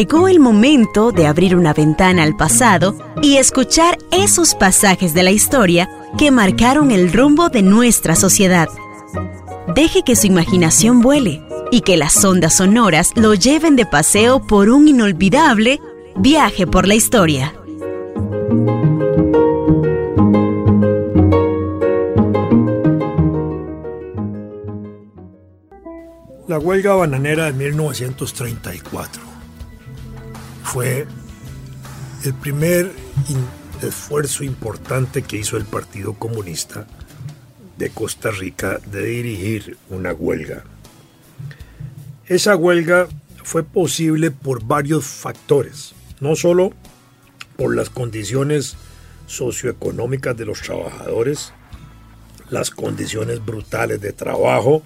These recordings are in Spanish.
llegó el momento de abrir una ventana al pasado y escuchar esos pasajes de la historia que marcaron el rumbo de nuestra sociedad. Deje que su imaginación vuele y que las ondas sonoras lo lleven de paseo por un inolvidable viaje por la historia. La huelga bananera de 1934 fue el primer esfuerzo importante que hizo el Partido Comunista de Costa Rica de dirigir una huelga. Esa huelga fue posible por varios factores, no solo por las condiciones socioeconómicas de los trabajadores, las condiciones brutales de trabajo,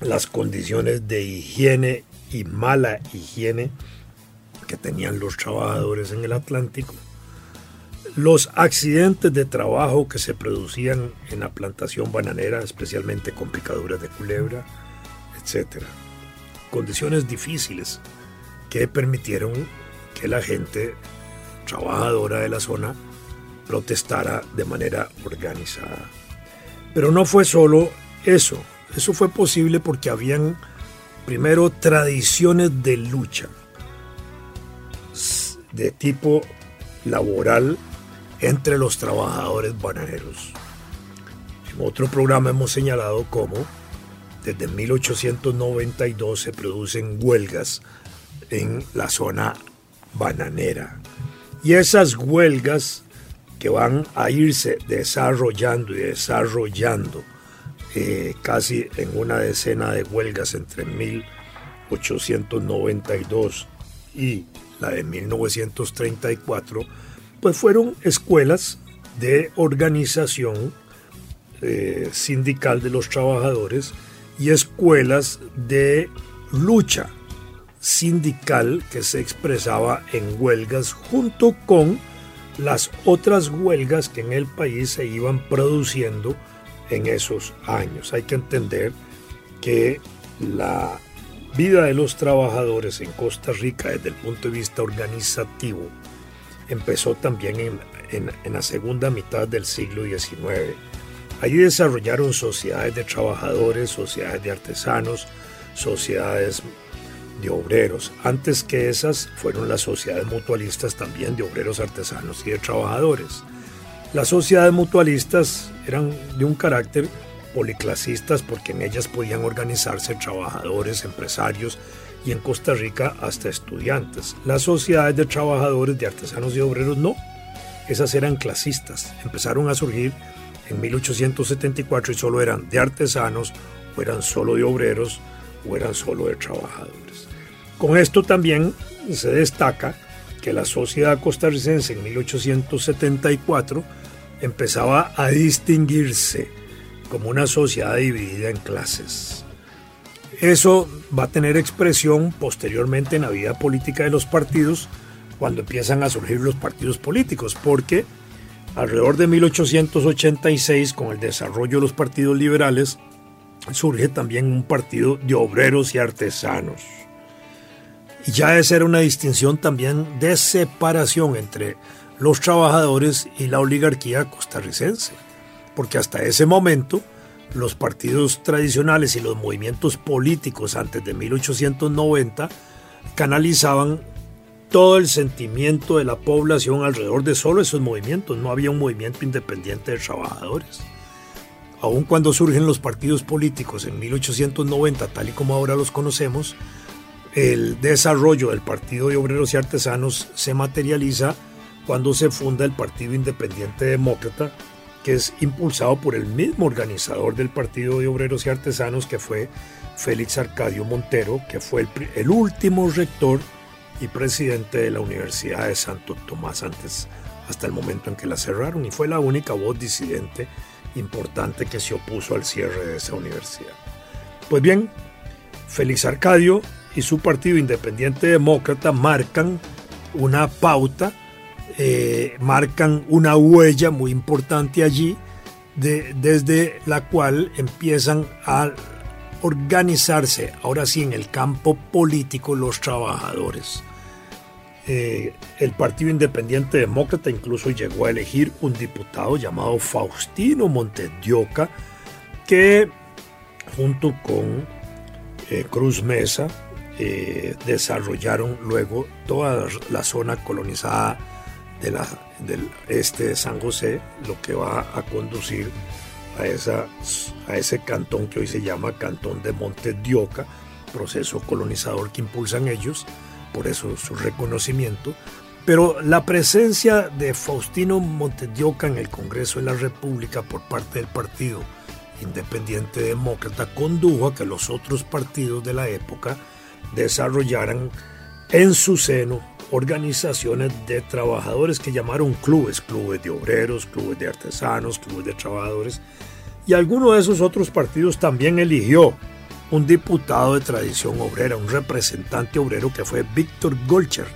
las condiciones de higiene y mala higiene que tenían los trabajadores en el Atlántico, los accidentes de trabajo que se producían en la plantación bananera, especialmente con picaduras de culebra, etc. Condiciones difíciles que permitieron que la gente trabajadora de la zona protestara de manera organizada. Pero no fue solo eso, eso fue posible porque habían primero tradiciones de lucha de tipo laboral entre los trabajadores bananeros. En otro programa hemos señalado cómo desde 1892 se producen huelgas en la zona bananera. Y esas huelgas que van a irse desarrollando y desarrollando eh, casi en una decena de huelgas entre 1892 y la de 1934, pues fueron escuelas de organización eh, sindical de los trabajadores y escuelas de lucha sindical que se expresaba en huelgas junto con las otras huelgas que en el país se iban produciendo en esos años. Hay que entender que la vida de los trabajadores en Costa Rica desde el punto de vista organizativo empezó también en, la segunda mitad del siglo XIX. Allí desarrollaron sociedades de trabajadores, sociedades de artesanos, sociedades de obreros. Antes que esas fueron las sociedades mutualistas también de obreros, artesanos y de trabajadores. Las sociedades mutualistas eran de un carácter policlasistas porque en ellas podían organizarse trabajadores, empresarios y en Costa Rica hasta estudiantes. Las sociedades de trabajadores, de artesanos y obreros no. Esas eran clasistas. Empezaron a surgir en 1874 y solo eran de artesanos o eran solo de obreros o eran solo de trabajadores. Con esto también se destaca que la sociedad costarricense en 1874 empezaba a distinguirse como una sociedad dividida en clases. Eso va a tener expresión posteriormente en la vida política de los partidos cuando empiezan a surgir los partidos políticos, porque alrededor de 1886, con el desarrollo de los partidos liberales, surge también un partido de obreros y artesanos. Y ya esa era una distinción también de separación entre los trabajadores y la oligarquía costarricense porque hasta ese momento los partidos tradicionales y los movimientos políticos antes de 1890 canalizaban todo el sentimiento de la población alrededor de solo esos movimientos. No había un movimiento independiente de trabajadores. Aun cuando surgen los partidos políticos en 1890, tal y como ahora los conocemos, el desarrollo del Partido de Obreros y Artesanos se materializa cuando se funda el Partido Independiente Demócrata que es impulsado por el mismo organizador del Partido de Obreros y Artesanos, que fue Félix Arcadio Montero, que fue el, último rector y presidente de la Universidad de Santo Tomás antes, hasta el momento en que la cerraron, y fue la única voz disidente importante que se opuso al cierre de esa universidad. Pues bien, Félix Arcadio y su Partido Independiente Demócrata marcan una pauta eh, marcan una huella muy importante allí, desde la cual empiezan a organizarse, ahora sí, en el campo político los trabajadores. eh, el Partido Independiente Demócrata incluso llegó a elegir un diputado llamado Faustino Montedioca, que junto con eh, Cruz Mesa desarrollaron luego toda la zona colonizada de la, del este de San José, lo que va a conducir a, esa, a ese cantón que hoy se llama Cantón de Montedioca, proceso colonizador que impulsan ellos, por eso su reconocimiento. Pero la presencia de Faustino Montedioca en el Congreso de la República por parte del Partido Independiente Demócrata condujo a que los otros partidos de la época desarrollaran en su seno organizaciones de trabajadores que llamaron clubes, clubes de obreros, clubes de artesanos, clubes de trabajadores. Y alguno de esos otros partidos también eligió un diputado de tradición obrera, un representante obrero que fue Víctor Golcher.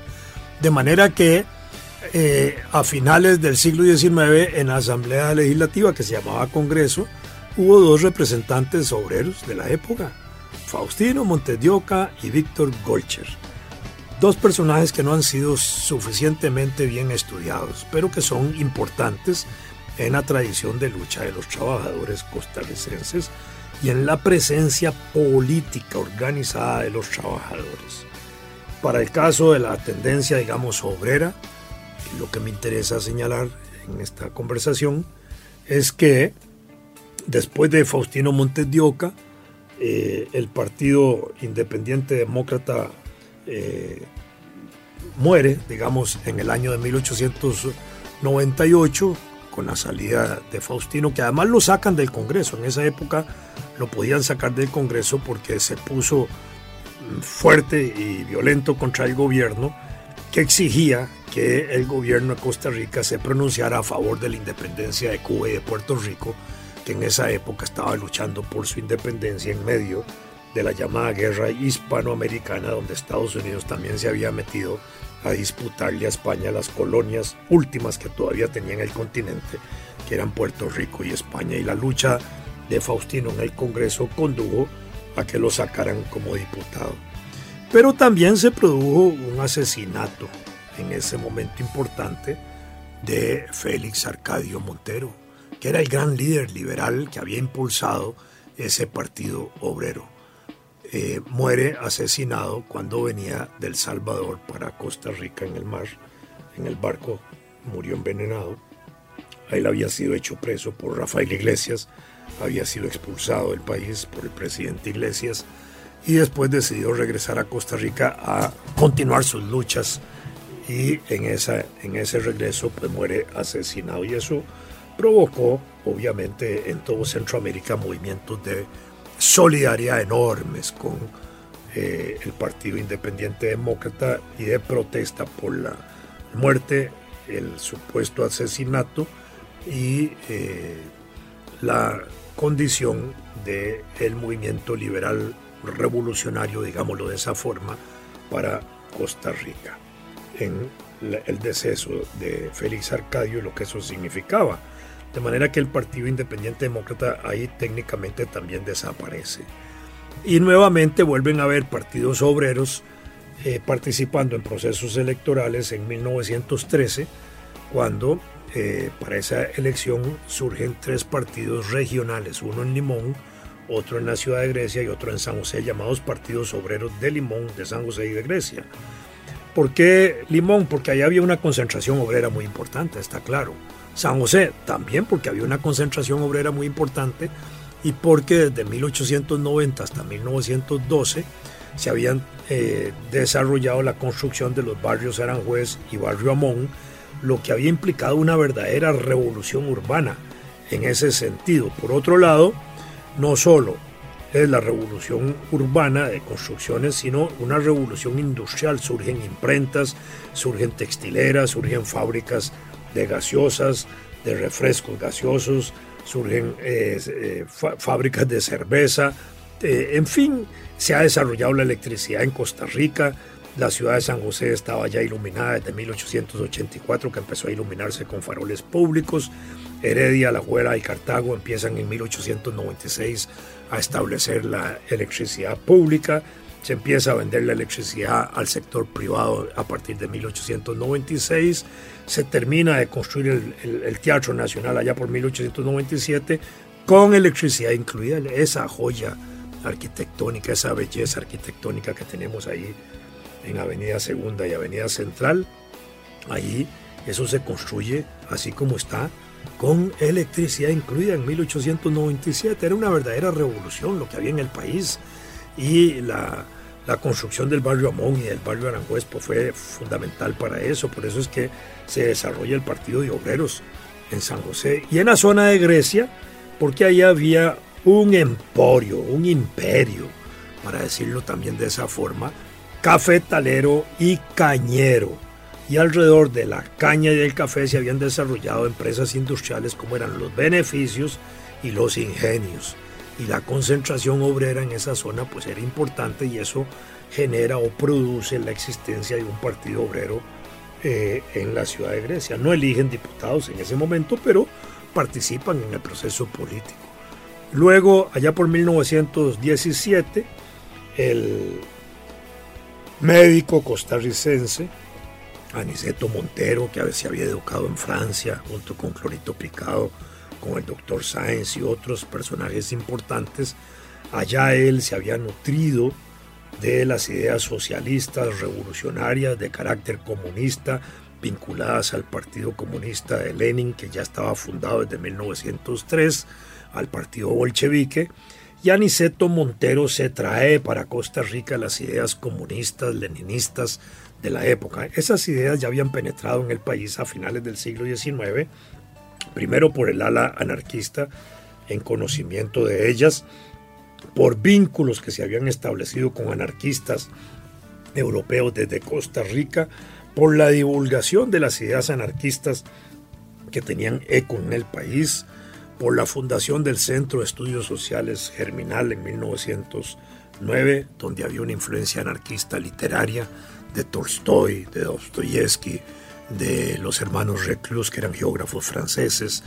De manera que eh, a finales del siglo XIX en la Asamblea Legislativa que se llamaba Congreso, hubo dos representantes obreros de la época, Faustino Montedioca y Víctor Golcher. Dos personajes que no han sido suficientemente bien estudiados, pero que son importantes en la tradición de lucha de los trabajadores costarricenses y en la presencia política organizada de los trabajadores. Para el caso de la tendencia, digamos, obrera, lo que me interesa señalar en esta conversación es que después de Faustino Montes de Oca, eh, el Partido Independiente Demócrata eh, muere, digamos, en el año de 1898 con la salida de Faustino, que además lo sacan del Congreso. En esa época lo podían sacar del Congreso porque se puso fuerte y violento contra el gobierno que exigía que el gobierno de Costa Rica se pronunciara a favor de la independencia de Cuba y de Puerto Rico, que en esa época estaba luchando por su independencia en medio de la llamada guerra hispanoamericana, donde Estados Unidos también se había metido a disputarle a España las colonias últimas que todavía tenía en el continente, que eran Puerto Rico y España. Y la lucha de Faustino en el Congreso condujo a que lo sacaran como diputado. Pero también se produjo un asesinato en ese momento importante de Félix Arcadio Montero, que era el gran líder liberal que había impulsado ese partido obrero. Eh, muere asesinado cuando venía del Salvador para Costa Rica en el mar, en el barco, murió envenenado. Él había sido hecho preso por Rafael Iglesias, había sido expulsado del país por el presidente Iglesias y después decidió regresar a Costa Rica a continuar sus luchas y en, esa, en ese regreso pues muere asesinado y eso provocó obviamente en todo Centroamérica movimientos de solidaridad enormes con eh, el Partido Independiente Demócrata y de protesta por la muerte, el supuesto asesinato y eh, la condición del el movimiento liberal revolucionario, digámoslo de esa forma, para Costa Rica, en el deceso de Félix Arcadio y lo que eso significaba de manera que el Partido Independiente Demócrata ahí técnicamente también desaparece. Y nuevamente vuelven a haber partidos obreros eh, participando en procesos electorales en 1913, cuando eh, para esa elección surgen tres partidos regionales, uno en Limón, otro en la ciudad de Grecia y otro en San José, llamados partidos obreros de Limón, de San José y de Grecia. ¿Por qué Limón? Porque ahí había una concentración obrera muy importante, está claro. San José también porque había una concentración obrera muy importante y porque desde 1890 hasta 1912 se habían eh, desarrollado la construcción de los barrios Aranjuez y Barrio Amón, lo que había implicado una verdadera revolución urbana en ese sentido. Por otro lado, no solo es la revolución urbana de construcciones, sino una revolución industrial. Surgen imprentas, surgen textileras, surgen fábricas de gaseosas, de refrescos gaseosos, surgen eh, eh, fábricas de cerveza, eh, en fin, se ha desarrollado la electricidad en Costa Rica, la ciudad de San José estaba ya iluminada desde 1884, que empezó a iluminarse con faroles públicos. Heredia, La Juela y Cartago empiezan en 1896 a establecer la electricidad pública. Se empieza a vender la electricidad al sector privado a partir de 1896, se termina de construir el, Teatro Nacional allá por 1897 con electricidad incluida, esa joya arquitectónica, esa belleza arquitectónica que tenemos ahí en Avenida Segunda y Avenida Central, ahí eso se construye así como está, con electricidad incluida en 1897. Era una verdadera revolución lo que había en el país y la, la construcción del barrio Amón y del barrio Aranjuez pues, fue fundamental para eso. Por eso es que se desarrolla el Partido de Obreros en San José y en la zona de Grecia, porque ahí había un emporio, un imperio, para decirlo también de esa forma, cafetalero y cañero. Y alrededor de la caña y del café se habían desarrollado empresas industriales como eran los beneficios y los ingenios y la concentración obrera en esa zona pues era importante y eso genera o produce la existencia de un partido obrero eh, en la ciudad de Grecia. No eligen diputados en ese momento, pero participan en el proceso político. Luego, allá por 1917, el médico costarricense Aniceto Montero, que a veces había educado en Francia junto con Clorito Picado, con el doctor Sáenz y otros personajes importantes, allá él se había nutrido de las ideas socialistas, revolucionarias, de carácter comunista, vinculadas al Partido Comunista de Lenin, que ya estaba fundado desde 1903, al Partido Bolchevique, y Aniceto Montero se trae para Costa Rica las ideas comunistas, leninistas de la época. Esas ideas ya habían penetrado en el país a finales del siglo XIX primero por el ala anarquista en conocimiento de ellas, por vínculos que se habían establecido con anarquistas europeos desde Costa Rica, por la divulgación de las ideas anarquistas que tenían eco en el país, por la fundación del Centro de Estudios Sociales Germinal en 1909, donde había una influencia anarquista literaria de Tolstoy, de Dostoyevsky, de los hermanos Reclus, que eran geógrafos franceses,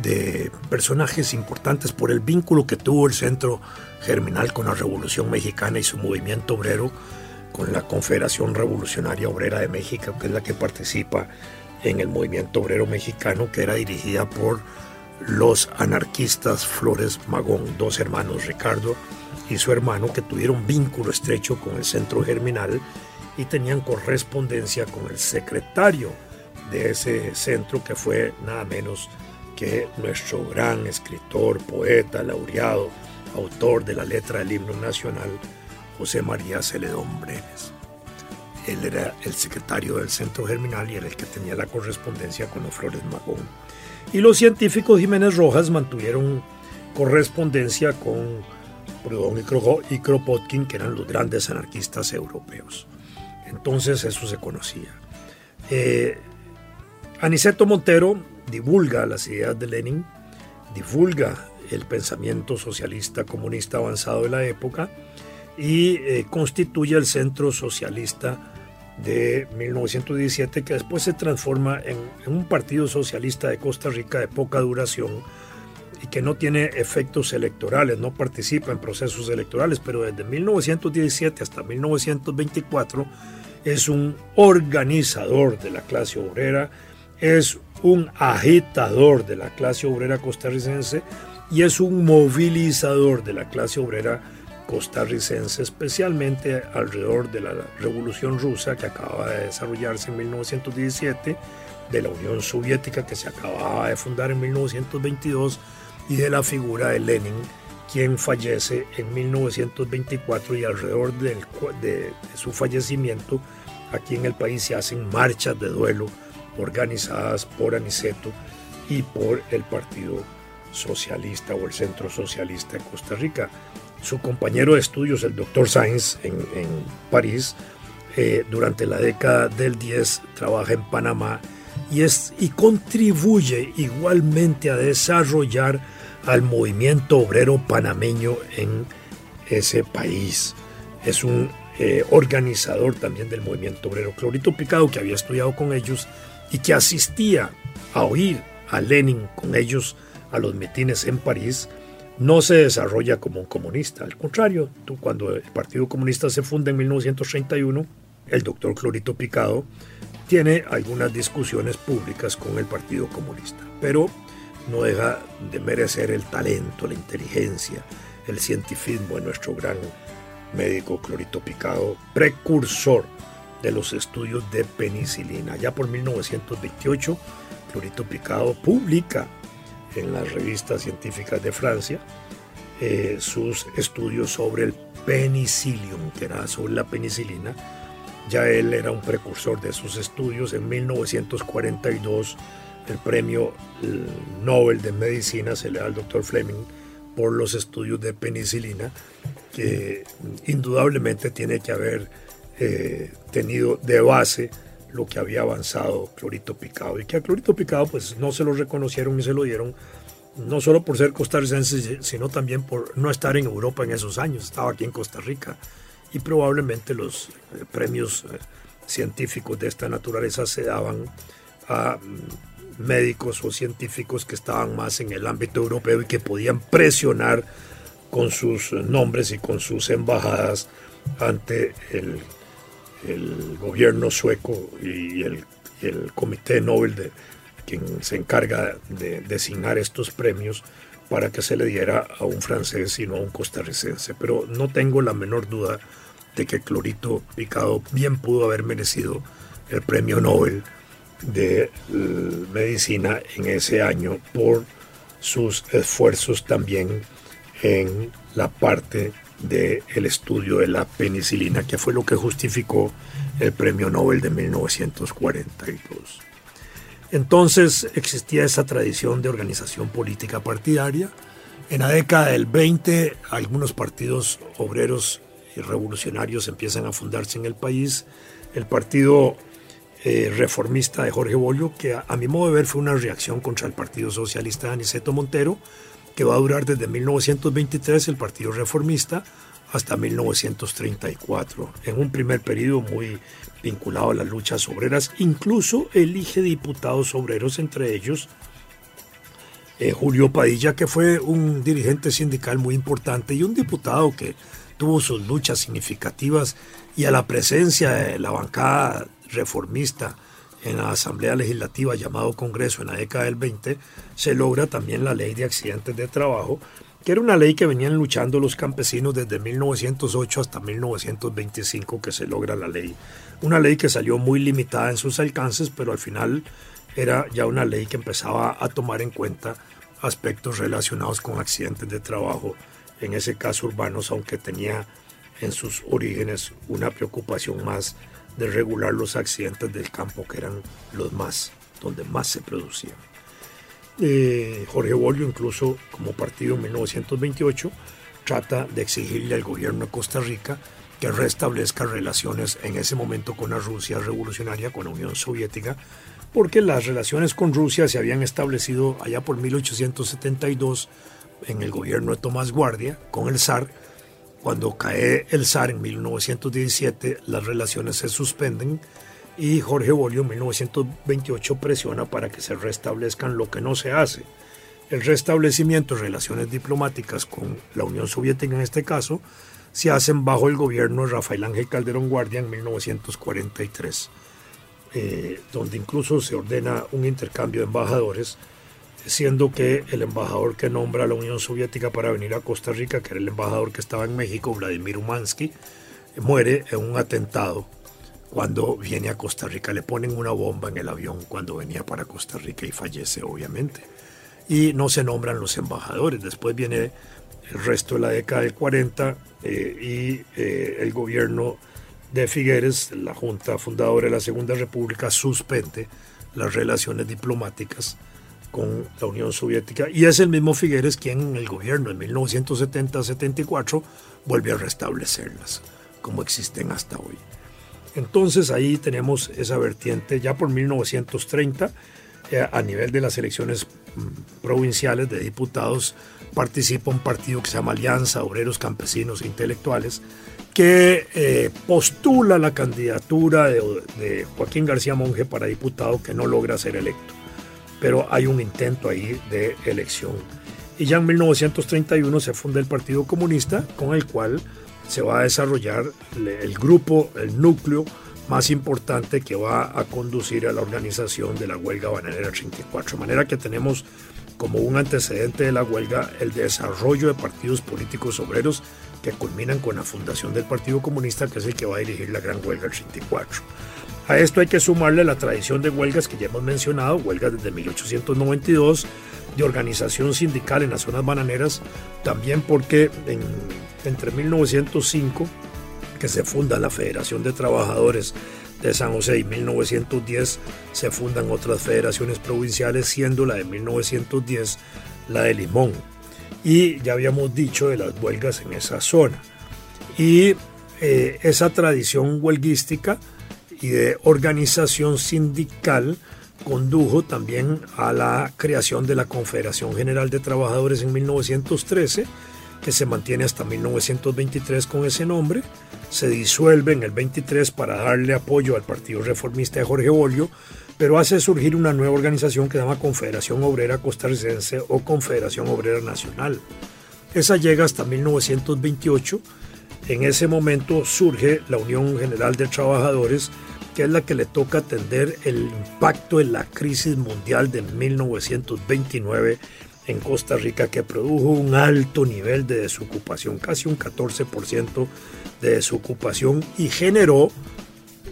de personajes importantes por el vínculo que tuvo el Centro Germinal con la Revolución Mexicana y su movimiento obrero, con la Confederación Revolucionaria Obrera de México, que es la que participa en el movimiento obrero mexicano, que era dirigida por los anarquistas Flores Magón, dos hermanos Ricardo y su hermano, que tuvieron vínculo estrecho con el Centro Germinal y tenían correspondencia con el secretario de ese centro que fue nada menos que nuestro gran escritor, poeta, laureado, autor de la letra del himno nacional, José María Celedón Brenes. Él era el secretario del Centro Germinal y era el que tenía la correspondencia con los Flores Magón. Y los científicos Jiménez Rojas mantuvieron correspondencia con Proudhon y Kropotkin, que eran los grandes anarquistas europeos. Entonces eso se conocía. Eh, Aniceto Montero divulga las ideas de Lenin, divulga el pensamiento socialista comunista avanzado de la época y eh, constituye el Centro Socialista de 1917 que después se transforma en, un partido socialista de Costa Rica de poca duración y que no tiene efectos electorales, no participa en procesos electorales, pero desde 1917 hasta 1924 es un organizador de la clase obrera, es un agitador de la clase obrera costarricense y es un movilizador de la clase obrera costarricense, especialmente alrededor de la Revolución Rusa que acaba de desarrollarse en 1917, de la Unión Soviética que se acababa de fundar en 1922 y de la figura de Lenin, quien fallece en 1924 y alrededor de, de su fallecimiento aquí en el país se hacen marchas de duelo organizadas por Aniceto y por el Partido Socialista o el Centro Socialista de Costa Rica. Su compañero de estudios, el doctor Sainz, en, París, eh, durante la década del 10 trabaja en Panamá y, es, y contribuye igualmente a desarrollar al movimiento obrero panameño en ese país. Es un eh, organizador también del movimiento obrero. Clorito Picado, que había estudiado con ellos, y que asistía a oír a Lenin con ellos a los mitines en París, no se desarrolla como un comunista. Al contrario, tú, cuando el Partido Comunista se funda en 1931, el doctor Clorito Picado tiene algunas discusiones públicas con el Partido Comunista, pero no deja de merecer el talento, la inteligencia, el cientifismo de nuestro gran médico Clorito Picado, precursor de los estudios de penicilina. Ya por 1928, Clorito Picado publica en las revistas científicas de Francia eh, sus estudios sobre el penicillium, que era sobre la penicilina. Ya él era un precursor de sus estudios. En 1942 el premio Nobel de Medicina se le da al doctor Fleming por los estudios de penicilina, que indudablemente tiene que haber eh, tenido de base lo que había avanzado Clorito Picado y que a Clorito Picado pues no se lo reconocieron y se lo dieron no solo por ser costarricense sino también por no estar en Europa en esos años, estaba aquí en Costa Rica y probablemente los eh, premios eh, científicos de esta naturaleza se daban a mm, médicos o científicos que estaban más en el ámbito europeo y que podían presionar con sus nombres y con sus embajadas ante el el gobierno sueco y el, Comité Nobel, de, quien se encarga de designar estos premios, para que se le diera a un francés y no a un costarricense. Pero no tengo la menor duda de que Clorito Picado bien pudo haber merecido el premio Nobel de medicina en ese año por sus esfuerzos también en la parte del estudio de la penicilina, que fue lo que justificó el premio Nobel de 1942. Entonces existía esa tradición de organización política partidaria. En la década del 20 algunos partidos obreros y revolucionarios empiezan a fundarse en el país. El partido eh, reformista de Jorge Bollo, que a, a, mi modo de ver fue una reacción contra el Partido Socialista de Aniceto Montero, que va a durar desde 1923 el Partido Reformista hasta 1934, en un primer periodo muy vinculado a las luchas obreras, incluso elige diputados obreros, entre ellos eh, Julio Padilla, que fue un dirigente sindical muy importante y un diputado que tuvo sus luchas significativas y a la presencia de la bancada reformista en la Asamblea Legislativa llamado Congreso en la década del 20, se logra también la ley de accidentes de trabajo, que era una ley que venían luchando los campesinos desde 1908 hasta 1925 que se logra la ley. Una ley que salió muy limitada en sus alcances, pero al final era ya una ley que empezaba a tomar en cuenta aspectos relacionados con accidentes de trabajo, en ese caso urbanos, aunque tenía en sus orígenes una preocupación más de regular los accidentes del campo, que eran los más, donde más se producían. Eh, Jorge Bolio, incluso como partido en 1928, trata de exigirle al gobierno de Costa Rica que restablezca relaciones en ese momento con la Rusia revolucionaria, con la Unión Soviética, porque las relaciones con Rusia se habían establecido allá por 1872 en el gobierno de Tomás Guardia con el zar cuando cae el zar en 1917, las relaciones se suspenden y Jorge Bolio en 1928 presiona para que se restablezcan lo que no se hace. El restablecimiento de relaciones diplomáticas con la Unión Soviética en este caso se hacen bajo el gobierno de Rafael Ángel Calderón Guardia en 1943, eh, donde incluso se ordena un intercambio de embajadores siendo que el embajador que nombra a la Unión Soviética para venir a Costa Rica, que era el embajador que estaba en México, Vladimir Umansky, muere en un atentado cuando viene a Costa Rica. Le ponen una bomba en el avión cuando venía para Costa Rica y fallece, obviamente. Y no se nombran los embajadores. Después viene el resto de la década del 40 eh, y eh, el gobierno de Figueres, la Junta Fundadora de la Segunda República, suspende las relaciones diplomáticas con la Unión Soviética y es el mismo Figueres quien en el gobierno en 1970-74 vuelve a restablecerlas como existen hasta hoy. Entonces ahí tenemos esa vertiente ya por 1930 eh, a nivel de las elecciones mm, provinciales de diputados participa un partido que se llama Alianza Obreros Campesinos e Intelectuales que eh, postula la candidatura de Joaquín García Monge para diputado que no logra ser electo pero hay un intento ahí de elección. y ya en 1931 se funda el Partido Comunista con el cual se va a desarrollar el grupo, el núcleo más importante que va a conducir a la organización de la huelga bananera 34. De manera que tenemos como un antecedente de la huelga el desarrollo de partidos políticos obreros que culminan con la fundación del Partido Comunista, que es el que va a dirigir la gran huelga del 34. A esto hay que sumarle la tradición de huelgas que ya hemos mencionado, huelgas desde 1892, de organización sindical en las zonas bananeras, también porque entre 1905, que se funda la Federación de Trabajadores de San José y 1910 se fundan otras federaciones provinciales, siendo la de 1910 la de Limón. Y ya habíamos dicho de las huelgas en esa zona. Y eh, esa tradición huelguística y de organización sindical condujo también a la creación de la Confederación General de Trabajadores en 1913, que se mantiene hasta 1923 con ese nombre, se disuelve en el 23 para darle apoyo al Partido Reformista de Jorge Bolio, pero hace surgir una nueva organización que se llama Confederación Obrera Costarricense o Confederación Obrera Nacional. Esa llega hasta 1928. En ese momento surge la Unión General de Trabajadores, que es la que le toca atender el impacto de la crisis mundial de 1929 en Costa Rica, que produjo un alto nivel de desocupación, casi un 14% de desocupación, y generó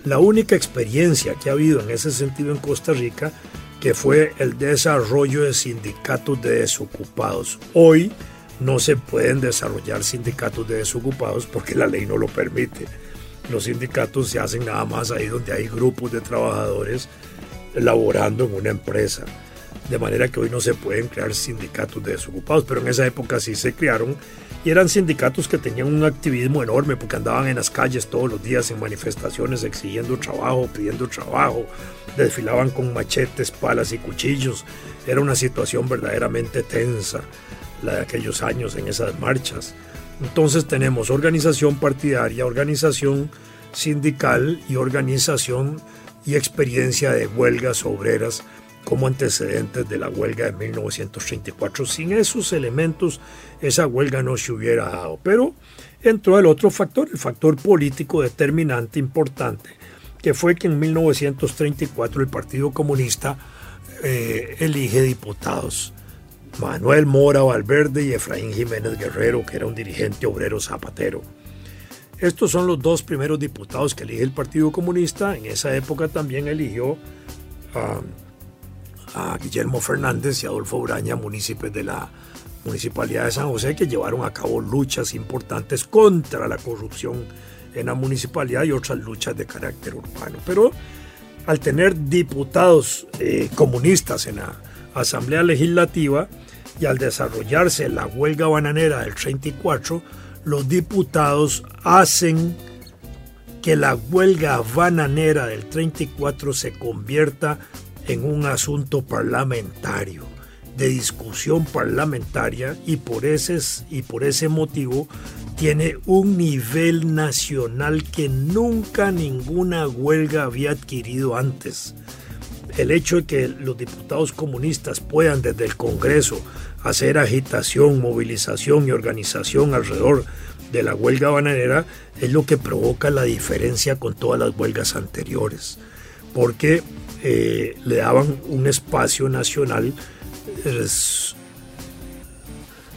la única experiencia que ha habido en ese sentido en Costa Rica, que fue el desarrollo de sindicatos de desocupados. Hoy no se pueden desarrollar sindicatos de desocupados porque la ley no lo permite los sindicatos se hacen nada más ahí donde hay grupos de trabajadores laborando en una empresa. De manera que hoy no se pueden crear sindicatos de desocupados, pero en esa época sí se crearon y eran sindicatos que tenían un activismo enorme porque andaban en las calles todos los días en manifestaciones exigiendo trabajo, pidiendo trabajo, desfilaban con machetes, palas y cuchillos. Era una situación verdaderamente tensa la de aquellos años en esas marchas. Entonces tenemos organización partidaria, organización sindical y organización y experiencia de huelgas obreras como antecedentes de la huelga de 1934. Sin esos elementos, esa huelga no se hubiera dado. Pero entró el otro factor, el factor político determinante importante, que fue que en 1934 el Partido Comunista eh, elige diputados. Manuel Mora Valverde y Efraín Jiménez Guerrero, que era un dirigente obrero zapatero. Estos son los dos primeros diputados que elige el Partido Comunista. En esa época también eligió a, Guillermo Fernández y Adolfo Uraña, municipios de la Municipalidad de San José, que llevaron a cabo luchas importantes contra la corrupción en la municipalidad y otras luchas de carácter urbano. Pero al tener diputados eh, comunistas en la Asamblea Legislativa, y al desarrollarse la huelga bananera del 34, los diputados hacen que la huelga bananera del 34 se convierta en un asunto parlamentario, de discusión parlamentaria y por ese, y por ese motivo tiene un nivel nacional que nunca ninguna huelga había adquirido antes. El hecho de que los diputados comunistas puedan desde el Congreso hacer agitación, movilización y organización alrededor de la huelga bananera es lo que provoca la diferencia con todas las huelgas anteriores, porque eh, le daban un espacio nacional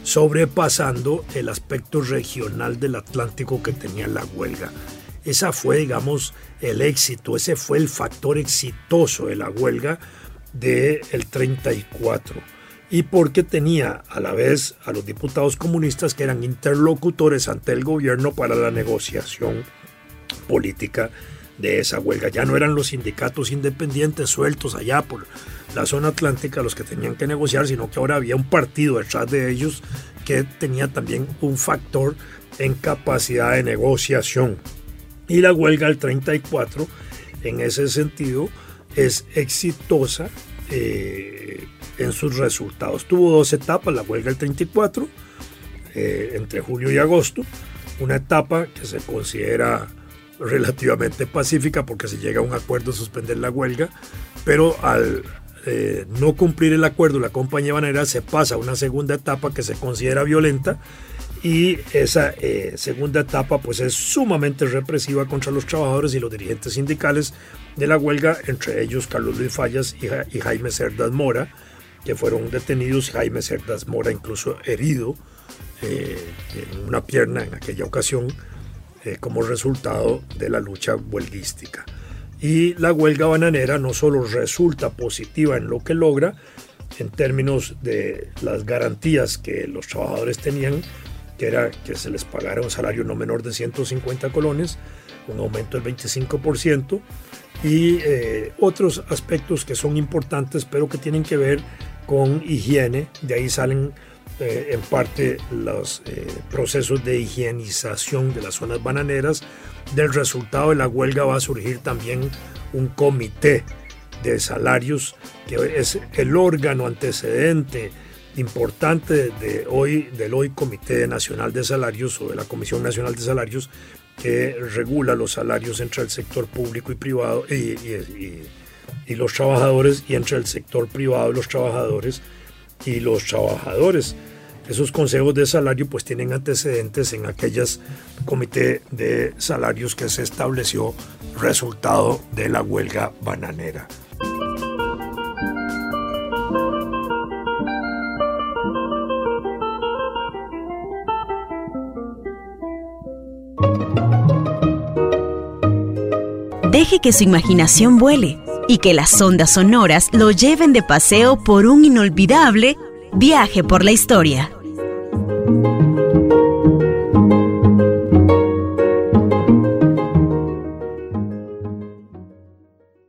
sobrepasando el aspecto regional del Atlántico que tenía la huelga. Esa fue, digamos, el éxito, ese fue el factor exitoso de la huelga del el 34 y porque tenía a la vez a los diputados comunistas que eran interlocutores ante el gobierno para la negociación política de esa huelga. Ya no eran los sindicatos independientes sueltos allá por la zona atlántica los que tenían que negociar, sino que ahora había un partido detrás de ellos que tenía también un factor en capacidad de negociación. Y la huelga del 34, en ese sentido, es exitosa. Eh, en sus resultados. Tuvo dos etapas, la huelga del 34, eh, entre julio y agosto, una etapa que se considera relativamente pacífica porque se llega a un acuerdo de suspender la huelga, pero al eh, no cumplir el acuerdo, la compañía bananera se pasa a una segunda etapa que se considera violenta y esa eh, segunda etapa pues es sumamente represiva contra los trabajadores y los dirigentes sindicales de la huelga, entre ellos Carlos Luis Fallas y, Jaime Cerdas Mora, que fueron detenidos, Jaime Cerdas Mora incluso herido eh, en una pierna en aquella ocasión eh, como resultado de la lucha huelguística. Y la huelga bananera no solo resulta positiva en lo que logra, en términos de las garantías que los trabajadores tenían, que era que se les pagara un salario no menor de 150 colones, un aumento del 25%, y eh, otros aspectos que son importantes, pero que tienen que ver con higiene. De ahí salen eh, en parte los eh, procesos de higienización de las zonas bananeras. Del resultado de la huelga va a surgir también un comité de salarios, que es el órgano antecedente importante de hoy, del hoy Comité Nacional de Salarios o de la Comisión Nacional de Salarios que regula los salarios entre el sector público y privado y, los trabajadores y entre el sector privado y los trabajadores y los trabajadores. Esos consejos de salario pues tienen antecedentes en aquellas comité de salarios que se estableció resultado de la huelga bananera. Deje que su imaginación vuele y que las ondas sonoras lo lleven de paseo por un inolvidable viaje por la historia.